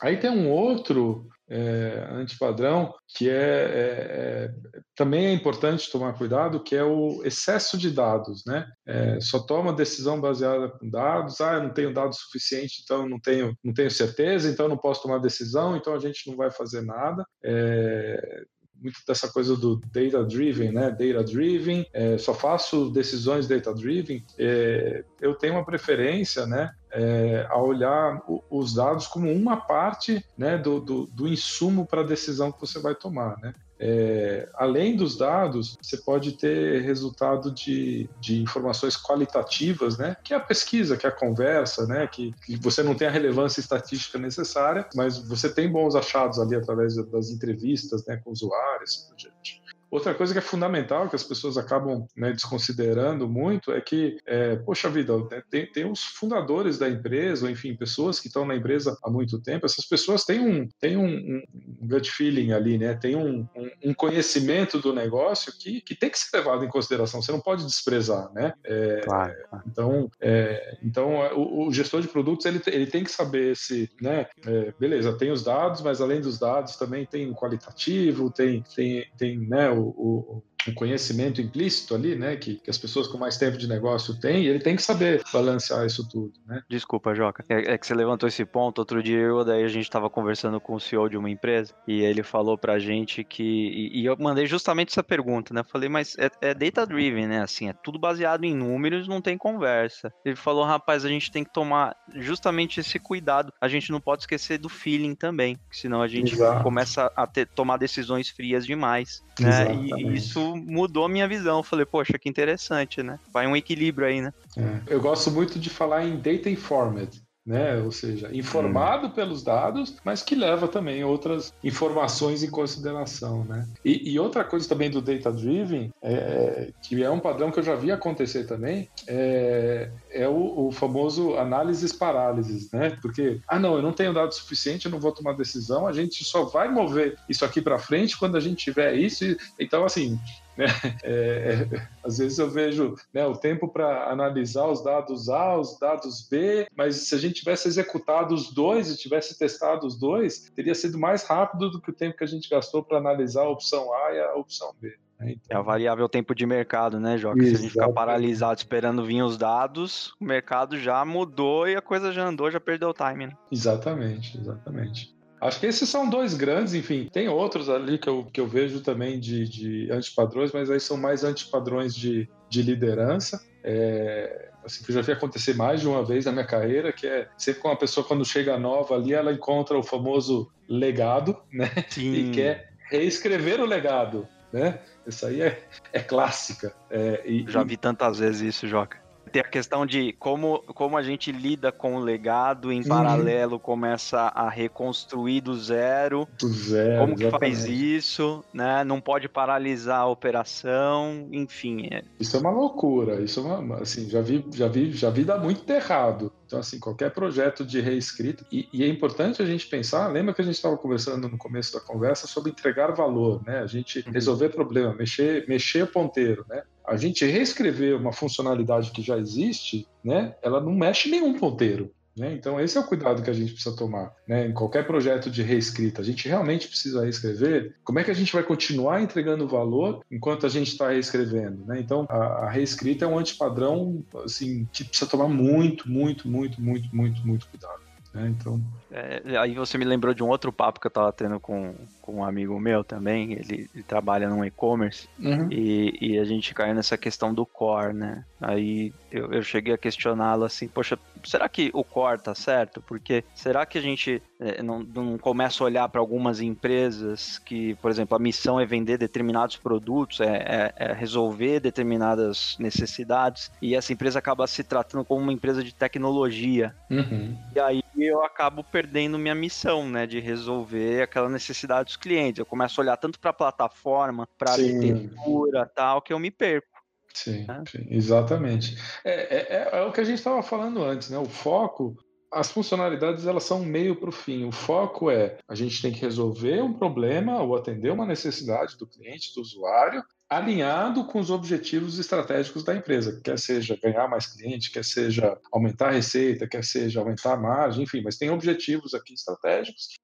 aí tem um outro é, antipadrão que é, é, é, também é importante tomar cuidado, que é o excesso de dados, né? É, só toma decisão baseada com dados. Ah, eu não tenho dados suficiente, então não tenho, não tenho certeza, então não posso tomar decisão, então a gente não vai fazer nada. É, muito dessa coisa do data driven, né? Data driven, é, só faço decisões data driven. É, eu tenho uma preferência, né? É, a olhar os dados como uma parte né, do, do, do insumo para a decisão que você vai tomar. Né? É, além dos dados, você pode ter resultado de, de informações qualitativas, né? Que é a pesquisa, que é a conversa, né? Que, que você não tem a relevância estatística necessária, mas você tem bons achados ali através das entrevistas, né? Com usuários, assim por diante. Outra coisa que é fundamental, que as pessoas acabam né, desconsiderando muito, é que, é, poxa vida, né, tem, tem os fundadores da empresa, ou enfim, pessoas que estão na empresa há muito tempo, essas pessoas têm um, têm um, um gut feeling ali, né? Tem um, um, um, conhecimento do negócio que, que tem que ser levado em consideração, você não pode desprezar, né? É, claro. Então, é, então o, o, gestor de produtos, ele, ele tem que saber se, né? É, beleza, tem os dados, mas além dos dados também tem o qualitativo, tem, tem, tem né, o, o, o conhecimento implícito ali, né, que, que, as pessoas com mais tempo de negócio têm, e ele tem que saber balancear isso tudo, né? Desculpa, Joca, é, é que você levantou esse ponto, outro dia eu daí a gente estava conversando com o CEO de uma empresa, e ele falou pra gente que, e, e eu mandei justamente essa pergunta, né, falei, mas é, é data-driven, né, assim, é tudo baseado em números, não tem conversa. Ele falou, rapaz, a gente tem que tomar justamente esse cuidado, a gente não pode esquecer do feeling também, senão a gente Exato. começa a ter, tomar decisões frias demais, né, e isso mudou a minha visão. Falei, poxa, que interessante, né? Vai um equilíbrio aí, né? É. Eu gosto muito de falar em data informed né? Ou seja, informado hum. pelos dados, mas que leva também outras informações em consideração, né? E, e outra coisa também do data driven, é, que é um padrão que eu já vi acontecer também, é, é o, o, famoso análises parálises, né? Porque ah não, eu não tenho dado suficiente, eu não vou tomar decisão, a gente só vai mover isso aqui para frente quando a gente tiver isso. E, então assim, né? É, é, às vezes eu vejo né, o tempo para analisar os dados A, os dados B, mas se a gente tivesse executado os dois e tivesse testado os dois, teria sido mais rápido do que o tempo que a gente gastou para analisar a opção A e a opção B. Né? Então... É a variável tempo de mercado, né, Joca? Se a gente ficar paralisado esperando vir os dados, o mercado já mudou e a coisa já andou, já perdeu o time. Né? Exatamente, exatamente. Acho que esses são dois grandes, enfim. Tem outros ali que eu, que eu vejo também de, de antipadrões, mas aí são mais antipadrões de, de liderança. É, assim, que eu já vi acontecer mais de uma vez na minha carreira, que é sempre com uma pessoa, quando chega nova ali, ela encontra o famoso legado, né? Sim. E quer reescrever o legado, né? Essa aí é, é clássica. É, e, já vi tantas vezes isso, Joca. Tem a questão de como, como a gente lida com o legado, em uhum. paralelo começa a reconstruir do zero. Do zero. Como que exatamente. faz isso, né? Não pode paralisar a operação, enfim. É... Isso é uma loucura. Isso é uma, assim, já vi, já vi, já vi dar muito errado. Então, assim, qualquer projeto de reescrita. E, e é importante a gente pensar, lembra que a gente estava conversando no começo da conversa sobre entregar valor, né? A gente uhum. resolver problema, mexer, mexer o ponteiro, né? A gente reescrever uma funcionalidade que já existe, né? Ela não mexe nenhum ponteiro. Né? Então, esse é o cuidado que a gente precisa tomar. Né? Em qualquer projeto de reescrita, a gente realmente precisa reescrever. Como é que a gente vai continuar entregando valor enquanto a gente está reescrevendo? Né? Então, a, a, reescrita é um antipadrão assim, que precisa tomar muito, muito, muito, muito, muito, muito cuidado. Né? Então, é, aí você me lembrou de um outro papo que eu estava tendo com, com um amigo meu também, ele, ele trabalha no e-commerce, uhum. e, e, a gente caiu nessa questão do core, né? Aí eu, eu cheguei a questioná-lo assim, poxa, será que o core tá certo? Porque será que a gente é, não, não, começa a olhar para algumas empresas que, por exemplo, a missão é vender determinados produtos, é, é, é, resolver determinadas necessidades, e essa empresa acaba se tratando como uma empresa de tecnologia. Uhum. E aí eu acabo perdendo minha missão, né, de resolver aquela necessidade dos clientes. Eu começo a olhar tanto para a plataforma, para a arquitetura, tal, que eu me perco. Sim, né? sim exatamente. É, é, é, é, o que a gente estava falando antes, né? O foco, as funcionalidades elas são meio para o fim. O foco é a gente tem que resolver um problema ou atender uma necessidade do cliente, do usuário, alinhado com os objetivos estratégicos da empresa, quer seja ganhar mais cliente, quer seja aumentar a receita, quer seja aumentar a margem, enfim, mas tem objetivos aqui estratégicos.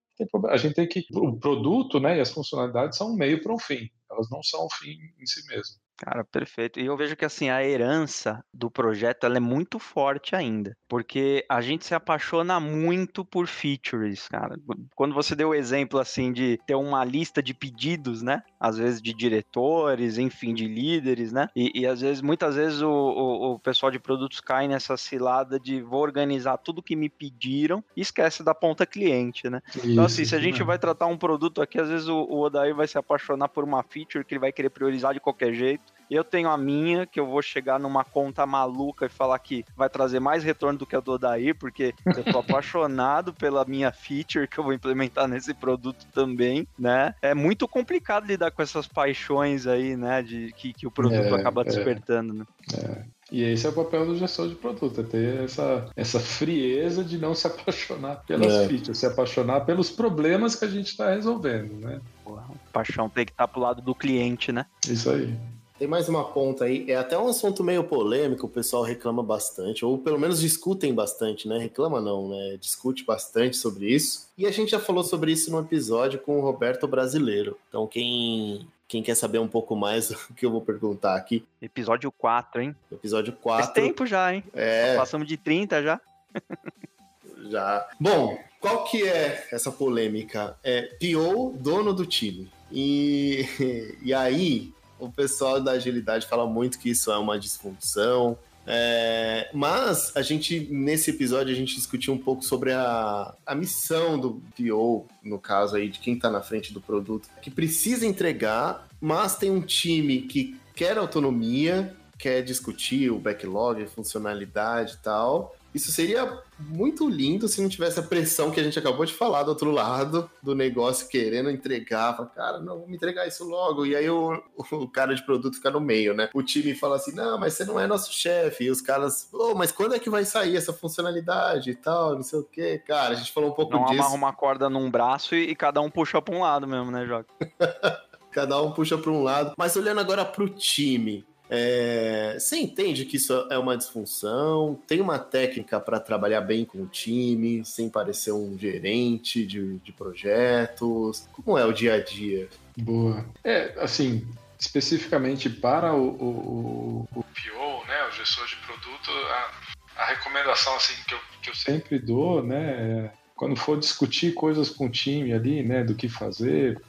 A gente tem que o produto, né, e as funcionalidades são um meio para um fim. Elas não são um fim em si mesmo. Cara, perfeito. E eu vejo que assim, a herança do projeto ela é muito forte ainda. Porque a gente se apaixona muito por features, cara. Quando você deu o exemplo assim de ter uma lista de pedidos, né? Às vezes de diretores, enfim, de líderes, né? E, e às vezes, muitas vezes, o, o, o, pessoal de produtos cai nessa cilada de vou organizar tudo que me pediram e esquece da ponta cliente, né? Isso, então, assim, se a gente vai tratar um produto aqui, às vezes o, o Odair vai se apaixonar por uma feature que ele vai querer priorizar de qualquer jeito eu tenho a minha, que eu vou chegar numa conta maluca e falar que vai trazer mais retorno do que a do Odair, porque eu tô apaixonado pela minha feature que eu vou implementar nesse produto também, né? É muito complicado lidar com essas paixões aí, né? De que, que o produto é, acaba é. despertando, é. né? É. E esse é o papel do gestor de produto, é ter essa, essa frieza de não se apaixonar pelas é. features, se apaixonar pelos problemas que a gente está resolvendo, né? Porra, paixão tem que estar tá pro lado do cliente, né? Isso aí. Tem mais uma ponta aí. É até um assunto meio polêmico, o pessoal reclama bastante, ou pelo menos discutem bastante, né? Reclama não, né? Discute bastante sobre isso. E a gente já falou sobre isso no episódio com o Roberto Brasileiro. Então, quem quem quer saber um pouco mais do que eu vou perguntar aqui. Episódio 4, hein? Episódio 4. Faz tempo já, hein? É. Passamos de 30 já. já. Bom, qual que é essa polêmica? É PO, dono do time. E, e aí, o pessoal da agilidade fala muito que isso é uma disfunção. É, mas a gente, nesse episódio, a gente discutiu um pouco sobre a, a missão do PO, no caso aí, de quem está na frente do produto, que precisa entregar, mas tem um time que quer autonomia, quer discutir o backlog, funcionalidade e tal, isso seria muito lindo se não tivesse a pressão que a gente acabou de falar do outro lado do negócio querendo entregar. Fala, cara, não, vamos entregar isso logo. E aí o, o cara de produto fica no meio, né? O time fala assim: não, mas você não é nosso chefe. E os caras, oh, mas quando é que vai sair essa funcionalidade e tal? Não sei o quê. Cara, a gente falou um pouco não disso. Não amarra uma corda num braço e, e cada um puxa para um lado mesmo, né, Joca? cada um puxa para um lado. Mas olhando agora para o time, é, você entende que isso é uma disfunção? Tem uma técnica para trabalhar bem com o time, sem parecer um gerente de, de projetos? Como é o dia a dia? Boa. É, assim, especificamente para o, o, o, PO, né, o gestor de produto, a, a recomendação assim, que, eu, que eu sempre dou, né, é, quando for discutir coisas com o time ali, né, do que fazer,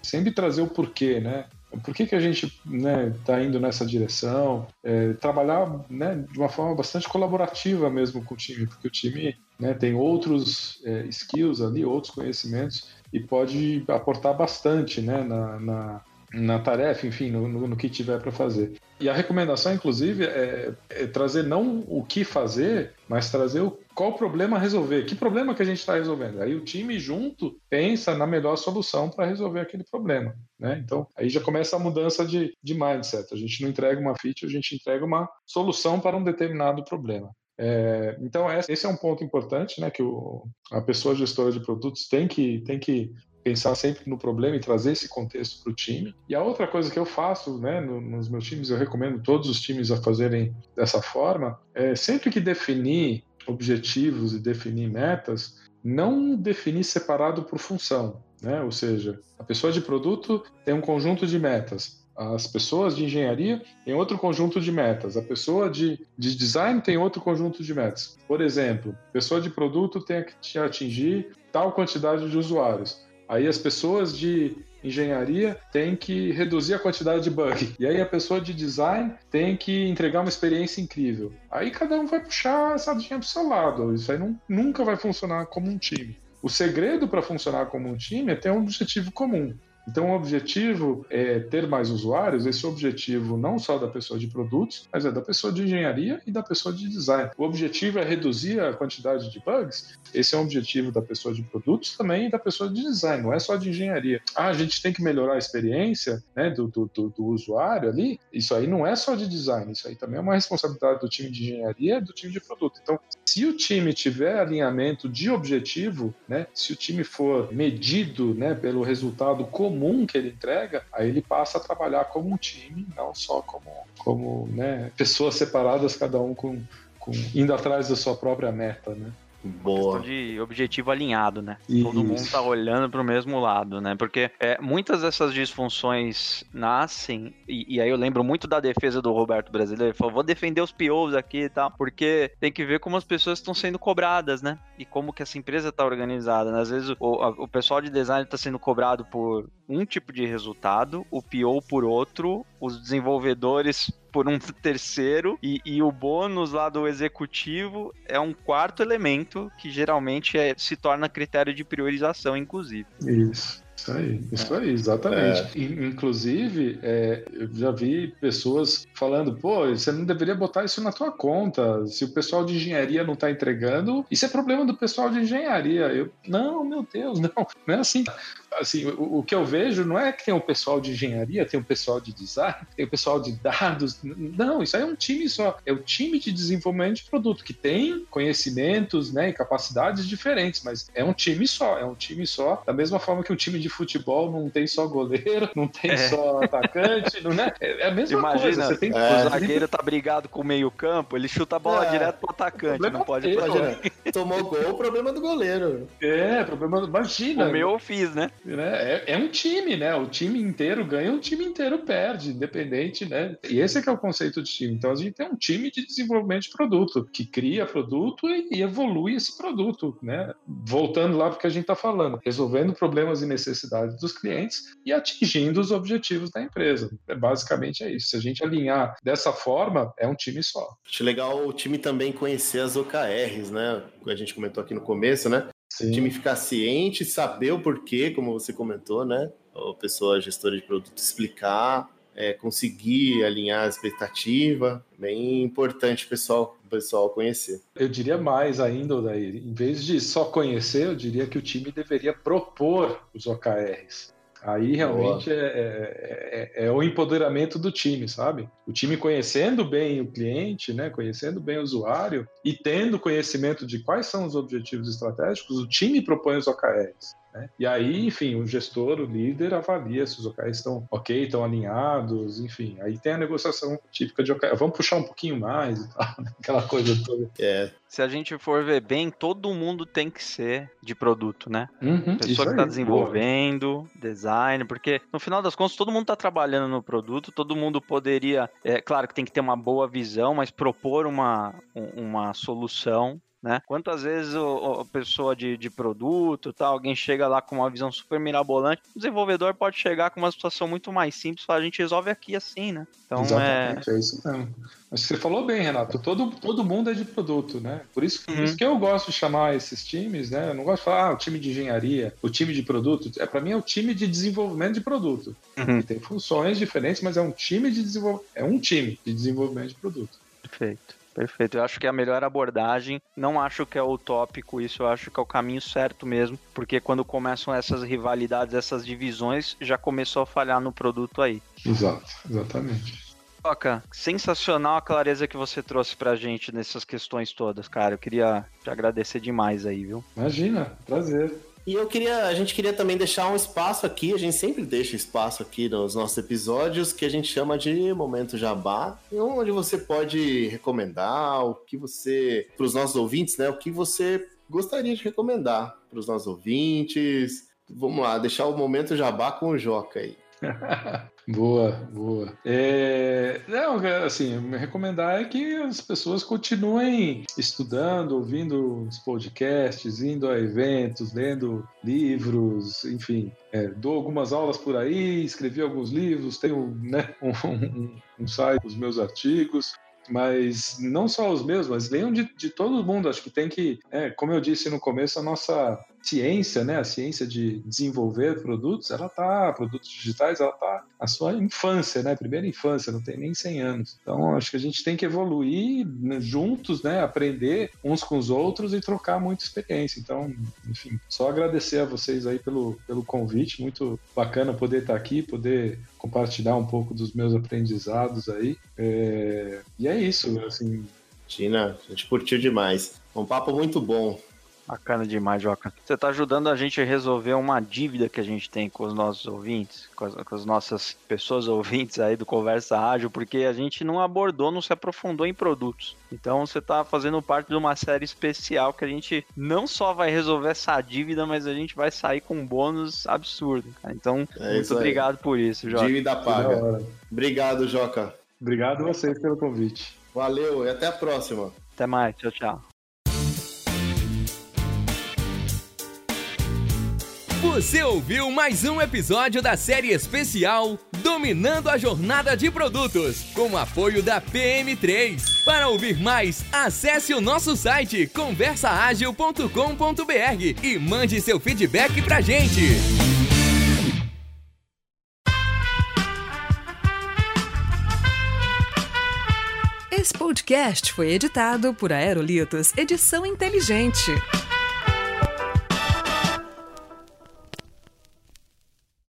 sempre trazer o porquê, né? Por que, que a gente está né, tá indo nessa direção, é, trabalhar né, de uma forma bastante colaborativa mesmo com o time, porque o time né, tem outros é, skills ali, outros conhecimentos e pode aportar bastante né, na, na, na tarefa, enfim, no, no, no que tiver para fazer. E a recomendação, inclusive, é, é, trazer não o que fazer, mas trazer o, qual problema resolver. Que problema que a gente está resolvendo? Aí o time junto pensa na melhor solução para resolver aquele problema. Né? Então, aí já começa a mudança de, de mindset. A gente não entrega uma feature, a gente entrega uma solução para um determinado problema. É, então, esse é um ponto importante né, que o, a pessoa gestora de produtos tem que, tem que pensar sempre no problema e trazer esse contexto para o time. E a outra coisa que eu faço, né, no, nos meus times, eu recomendo todos os times a fazerem dessa forma, é sempre que definir objetivos e definir metas, não definir separado por função, né? Ou seja, a pessoa de produto tem um conjunto de metas, as pessoas de engenharia têm outro conjunto de metas. A pessoa de, de design tem outro conjunto de metas. Por exemplo, pessoa de produto tem que atingir tal quantidade de usuários. Aí as pessoas de engenharia tem que reduzir a quantidade de bug. E aí a pessoa de design tem que entregar uma experiência incrível. Aí cada um vai puxar essa sardinha pro seu lado. Isso aí não, nunca vai funcionar como um time. O segredo para funcionar como um time é ter um objetivo comum. Então, o objetivo é ter mais usuários, esse objetivo não só da pessoa de produtos, mas é da pessoa de engenharia e da pessoa de design. O objetivo é reduzir a quantidade de bugs, esse é um objetivo da pessoa de produtos também e da pessoa de design, não é só de engenharia. Ah, a gente tem que melhorar a experiência né, do, do, do, do usuário ali, isso aí não é só de design, isso aí também é uma responsabilidade do time de engenharia e do time de produto. Então, se o time tiver alinhamento de objetivo, né, se o time for medido né, pelo resultado comum, comum que ele entrega, aí ele passa a trabalhar como um time, não só como, como né, pessoas separadas, cada um com, com, indo atrás da sua própria meta, né? Boa. Questão de objetivo alinhado, né? Isso. Todo mundo tá olhando para o mesmo lado, né? Porque é, muitas dessas disfunções nascem, e, e, aí eu lembro muito da defesa do Roberto Brasileiro, ele falou, vou defender os POs aqui e tal, porque tem que ver como as pessoas estão sendo cobradas, né? E como que essa empresa está organizada, né? Às vezes o, o pessoal de design está sendo cobrado por um tipo de resultado, o PO por outro, os desenvolvedores por um terceiro e, e, o bônus lá do executivo é um quarto elemento que geralmente é, se torna critério de priorização, inclusive. Isso. Isso aí, isso aí, exatamente. É. Inclusive, é, eu já vi pessoas falando, pô, você não deveria botar isso na tua conta. Se o pessoal de engenharia não está entregando, isso é problema do pessoal de engenharia. Eu, não, meu Deus, não, não é assim assim, o, o, que eu vejo não é que tem o um pessoal de engenharia, tem o um pessoal de design, tem o um pessoal de dados. Não, isso aí é um time só. É o time de desenvolvimento de produto que tem conhecimentos né, e capacidades diferentes, mas é um time só. É um time só. Da mesma forma que o time de futebol não tem só goleiro, não tem é. só atacante, não é? É a mesma Imagina, coisa. Você tem que... é. O zagueiro tá brigado com o meio-campo, ele chuta a bola é. direto pro atacante, não pode Imagina, Tomou gol, o problema do goleiro. É, problema. Imagina. O meu eu fiz, né? Né? É, é, um time, né? O time inteiro ganha, o time inteiro perde, independente, né? E esse é que é o conceito de time. Então a gente tem um time de desenvolvimento de produto, que cria produto e, e evolui esse produto, né? Voltando lá porque a gente está falando, resolvendo problemas e necessidades dos clientes e atingindo os objetivos da empresa. É, basicamente é isso. Se a gente alinhar dessa forma, é um time só. Acho legal o time também conhecer as OKRs, né? A gente comentou aqui no começo, né? Sim. O time ficar ciente, saber o porquê, como você comentou, né? A pessoa gestora de produto explicar, é, conseguir alinhar a expectativa. Bem importante pessoal, o pessoal conhecer. Eu diria mais ainda, Odair. Em vez de só conhecer, eu diria que o time deveria propor os OKRs. Aí realmente é, é, é, é, o empoderamento do time, sabe? O time conhecendo bem o cliente, né? conhecendo bem o usuário e tendo conhecimento de quais são os objetivos estratégicos, o time propõe os OKRs. Né? E aí, enfim, o gestor, o líder, avalia se os OKRs estão ok, estão alinhados, enfim. Aí tem a negociação típica de OKR. Vamos puxar um pouquinho mais e tal, né? aquela coisa toda. É. Se a gente for ver bem, todo mundo tem que ser de produto, né? Uhum, Pessoa que está desenvolvendo, boa. design, porque no final das contas todo mundo está trabalhando no produto, todo mundo poderia, é claro que tem que ter uma boa visão, mas propor uma, uma solução né? Quantas vezes o, a pessoa de, de produto, tal, alguém chega lá com uma visão super mirabolante, o desenvolvedor pode chegar com uma situação muito mais simples, a gente resolve aqui assim, né? Então Exatamente, é... é isso mesmo. Mas você falou bem, Renato, todo, todo mundo é de produto, né? Por isso, uhum. por isso que eu gosto de chamar esses times, né? Eu não gosto de falar, ah, o time de engenharia, o time de produto. É, para mim é o time de desenvolvimento de produto. Uhum. tem funções diferentes, mas é um time de desenvolvimento, é um time de desenvolvimento de produto. Perfeito. Perfeito. Eu acho que é a melhor abordagem. Não acho que é utópico isso, eu acho que é o caminho certo mesmo, porque quando começam essas rivalidades, essas divisões, já começou a falhar no produto aí. Exato, exatamente. Toca, sensacional a clareza que você trouxe pra gente nessas questões todas, cara. Eu queria te agradecer demais aí, viu? Imagina, prazer. E eu queria, a gente queria também deixar um espaço aqui, a gente sempre deixa espaço aqui nos nossos episódios que a gente chama de momento jabá, onde você pode recomendar o que você, para os nossos ouvintes, né, o que você gostaria de recomendar para os nossos ouvintes. Vamos lá, deixar o momento jabá com o Joca aí. boa, boa. É, não, assim, me recomendar é que as pessoas continuem estudando, ouvindo os podcasts, indo a eventos, lendo livros, enfim. É, dou algumas aulas por aí, escrevi alguns livros, tenho né, um, um, um site com os meus artigos mas não só os meus, mas leiam de, de todo mundo. Acho que tem que, é, como eu disse no começo, a nossa ciência, né, a ciência de desenvolver produtos, ela tá, produtos digitais, ela tá na sua infância, né, primeira infância, não tem nem 100 anos. Então, acho que a gente tem que evoluir né, juntos, né, aprender uns com os outros e trocar muita experiência. Então, enfim, só agradecer a vocês aí pelo, pelo convite, muito bacana poder estar aqui, poder compartilhar um pouco dos meus aprendizados aí. É... E é isso, assim. Tina, a gente curtiu demais. Um papo muito bom. Bacana demais, Joca. Você está ajudando a gente a resolver uma dívida que a gente tem com os nossos ouvintes, com as, com as, nossas pessoas ouvintes aí do Conversa Ágil, porque a gente não abordou, não se aprofundou em produtos. Então você está fazendo parte de uma série especial que a gente não só vai resolver essa dívida, mas a gente vai sair com um bônus absurdo. Então, é muito obrigado por isso, Joca. Dívida paga. Obrigado, Joca. Obrigado a vocês pelo convite. Valeu e até a próxima. Até mais. Tchau, tchau. Você ouviu mais um episódio da série especial Dominando a Jornada de Produtos, com apoio da PM3. Para ouvir mais, acesse o nosso site conversaagil.com.br e mande seu feedback pra gente. Esse podcast foi editado por Aerolitos Edição Inteligente.